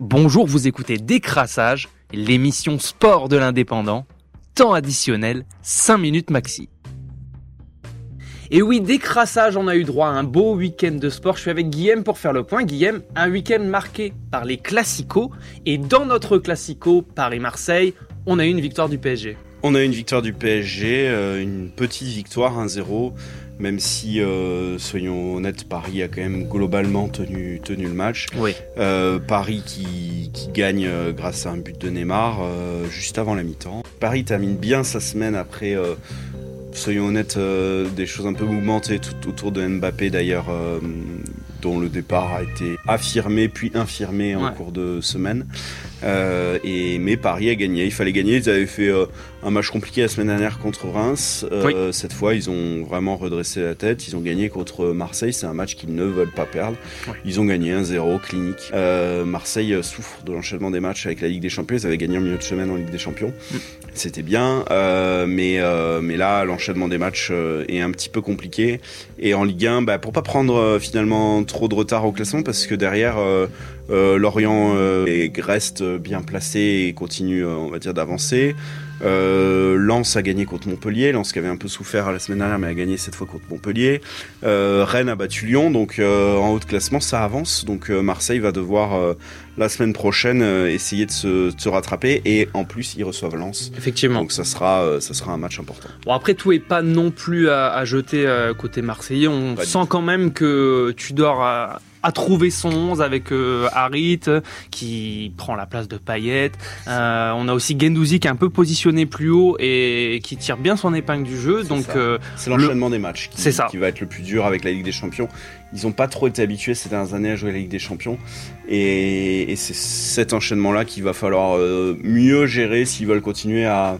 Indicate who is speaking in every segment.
Speaker 1: Bonjour, vous écoutez Décrassage, l'émission sport de l'indépendant. Temps additionnel, 5 minutes maxi. Et oui, décrassage, on a eu droit à un beau week-end de sport. Je suis avec Guillaume pour faire le point. Guillaume, un week-end marqué par les classicos. Et dans notre classico Paris-Marseille, on a eu une victoire du PSG.
Speaker 2: On a eu une victoire du PSG, euh, une petite victoire 1-0 même si, euh, soyons honnêtes, Paris a quand même globalement tenu, tenu le match.
Speaker 1: Oui.
Speaker 2: Euh, Paris qui, qui gagne euh, grâce à un but de Neymar juste avant la mi-temps. Paris termine bien sa semaine après, soyons honnêtes, des choses un peu mouvementées tout autour de Mbappé d'ailleurs, dont le départ a été affirmé puis infirmé en
Speaker 1: Ouais.
Speaker 2: cours de semaine. Euh, et, mais Paris a gagné, il fallait gagner. Ils avaient fait euh, un match compliqué la semaine dernière contre Reims. Euh, Cette fois, ils ont vraiment redressé la tête. Ils ont gagné contre Marseille. C'est un match qu'ils ne veulent pas perdre. Ils ont gagné 1-0 clinique. Marseille souffre de l'enchaînement des matchs avec la Ligue des Champions. Ils avaient gagné en milieu de semaine en Ligue des Champions.
Speaker 1: Mm.
Speaker 2: C'était bien, mais mais là l'enchaînement des matchs est un petit peu compliqué. Et en Ligue 1, bah, pour pas prendre finalement trop de retard au classement, parce que derrière Lorient euh, est- reste bien placé et continue, euh, on va dire, d'avancer. Euh, Lens a gagné contre Montpellier, Lens qui avait un peu souffert la semaine dernière, mais a gagné cette fois contre Montpellier. Euh, Rennes a battu Lyon, donc euh, en haut de classement ça avance. Donc euh, Marseille va devoir euh, la semaine prochaine euh, essayer de se, de se rattraper et en plus ils reçoivent Lens.
Speaker 1: Effectivement.
Speaker 2: Donc ça sera, euh, ça sera un match important.
Speaker 1: Bon, après, tout est pas non plus à, à jeter euh, côté Marseillais. On
Speaker 2: Pas
Speaker 1: sent quand même que Tudor a, a trouvé son 11 avec euh, Harit qui prend la place de Payet. Euh, on a aussi Gendouzi qui est un peu positionné plus haut et qui tire bien son épingle du jeu.
Speaker 2: C'est
Speaker 1: Donc, euh,
Speaker 2: C'est l'enchaînement des matchs qui,
Speaker 1: C'est ça.
Speaker 2: qui va être le plus dur avec la Ligue des Champions. Ils n'ont pas trop été habitués ces dernières années à jouer la Ligue des Champions. Et, et c'est cet enchaînement-là qu'il va falloir euh, mieux gérer s'ils veulent continuer à,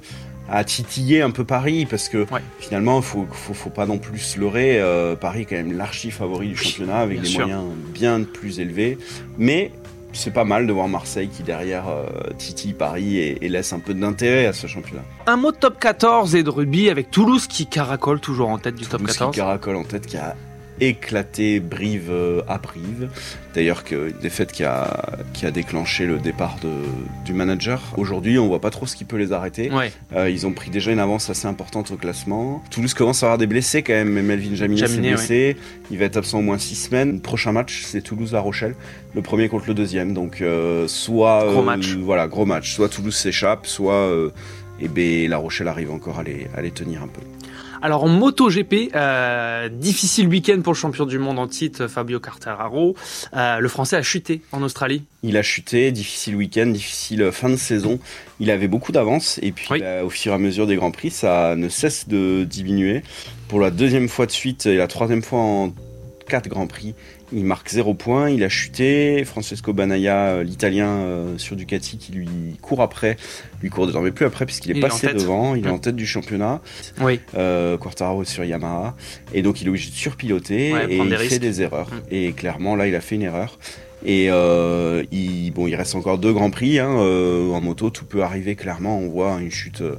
Speaker 2: à titiller un peu Paris. Parce que
Speaker 1: Ouais.
Speaker 2: finalement, il faut, faut, faut pas non plus se leurrer. Euh, Paris est quand même l'archi favori du championnat avec
Speaker 1: bien
Speaker 2: des
Speaker 1: sûr.
Speaker 2: moyens bien plus élevés. Mais c'est pas mal de voir Marseille qui derrière euh, titille Paris et, et laisse un peu d'intérêt à ce championnat.
Speaker 1: un mot de top 14 et de rugby avec Toulouse qui caracole toujours en tête du top
Speaker 2: Toulouse
Speaker 1: 14.
Speaker 2: qui caracole en tête, qui a éclaté Brive euh, à Brive. D'ailleurs, une défaite qui a, qui a déclenché le départ de, du manager. Aujourd'hui, on voit pas trop ce qui peut les arrêter.
Speaker 1: Ouais,
Speaker 2: Euh, ils ont pris déjà une avance assez importante au classement. Toulouse commence à avoir des blessés quand même. mais Melvin Jaminet s'est blessé. Il va être absent au moins six semaines. Le prochain match, c'est Toulouse-La Rochelle. Le premier contre le deuxième. Donc, euh, soit.
Speaker 1: Gros
Speaker 2: euh,
Speaker 1: match.
Speaker 2: Voilà, gros match. Soit Toulouse s'échappe, soit. euh, eh ben, La Rochelle arrive encore à les, à les tenir un peu.
Speaker 1: Alors en MotoGP, euh, difficile week-end pour le champion du monde en titre Fabio Quartararo. Euh, le Français a chuté en Australie.
Speaker 2: Il a chuté, difficile week-end, difficile fin de saison. Il avait beaucoup d'avance et puis
Speaker 1: Oui.
Speaker 2: bah, au fur et à mesure des grands prix, ça ne cesse de diminuer. Pour la deuxième fois de suite et la troisième fois en quatre grands prix, il marque zéro point. Il a chuté. Francesco Banaya, euh, l'italien euh, sur Ducati, qui lui court après, lui court désormais plus après puisqu'il est
Speaker 1: Il
Speaker 2: passé devant. Il est en tête du championnat.
Speaker 1: Oui.
Speaker 2: Euh, Quartararo est sur Yamaha et donc il est obligé de surpiloter
Speaker 1: Ouais,
Speaker 2: et il
Speaker 1: des
Speaker 2: fait
Speaker 1: risques.
Speaker 2: des erreurs
Speaker 1: Mm.
Speaker 2: et clairement là il a fait une erreur et euh, il, bon il reste encore deux grands prix hein, euh, en moto tout peut arriver clairement on voit une chute euh,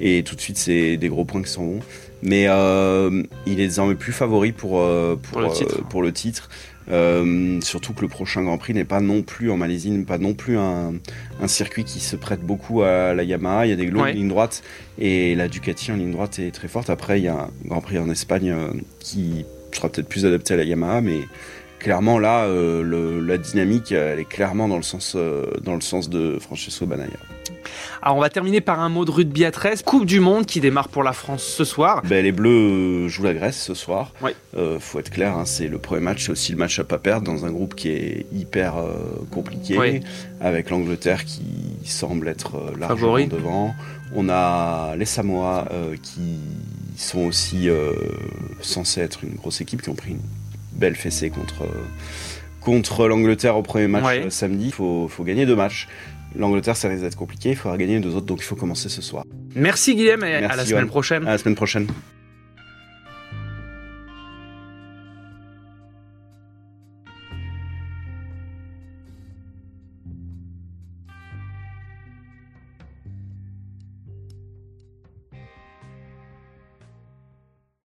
Speaker 2: et tout de suite c'est des gros points qui sont bons mais euh, il est désormais plus favori pour euh, pour,
Speaker 1: Pour le titre.
Speaker 2: pour le titre. Euh, surtout que le prochain Grand Prix n'est pas non plus en Malaisie, n'est pas non plus un, un circuit qui se prête beaucoup à la Yamaha. Il y a des longues
Speaker 1: Ouais.
Speaker 2: lignes droites et la Ducati en ligne droite est très forte. Après, il y a un Grand Prix en Espagne qui sera peut-être plus adapté à la Yamaha, mais clairement là, euh, le- la dynamique, elle est clairement dans le sens, euh, dans le sens de Francesco Banaya.
Speaker 1: Alors on va terminer par un mot de rugby à 13. Coupe du monde qui démarre pour la France ce soir.
Speaker 2: Ben, les Bleus euh, jouent la Grèce ce soir. Euh, faut être clair, hein, c'est le premier match, c'est aussi le match à pas perdre dans un groupe qui est hyper euh, compliqué, avec l'Angleterre qui semble être euh, largement
Speaker 1: Favori.
Speaker 2: devant. On a les Samoa qui sont aussi censés être une grosse équipe, qui ont pris une belle fessée contre, contre l'Angleterre au premier match
Speaker 1: Ouais.
Speaker 2: euh, samedi. Il faut, faut gagner deux matchs. L'Angleterre, ça risque d'être compliqué, il faudra gagner les deux autres, donc il faut commencer ce soir.
Speaker 1: Merci Guillaume et à la
Speaker 2: Johan.
Speaker 1: semaine prochaine.
Speaker 2: À la semaine prochaine.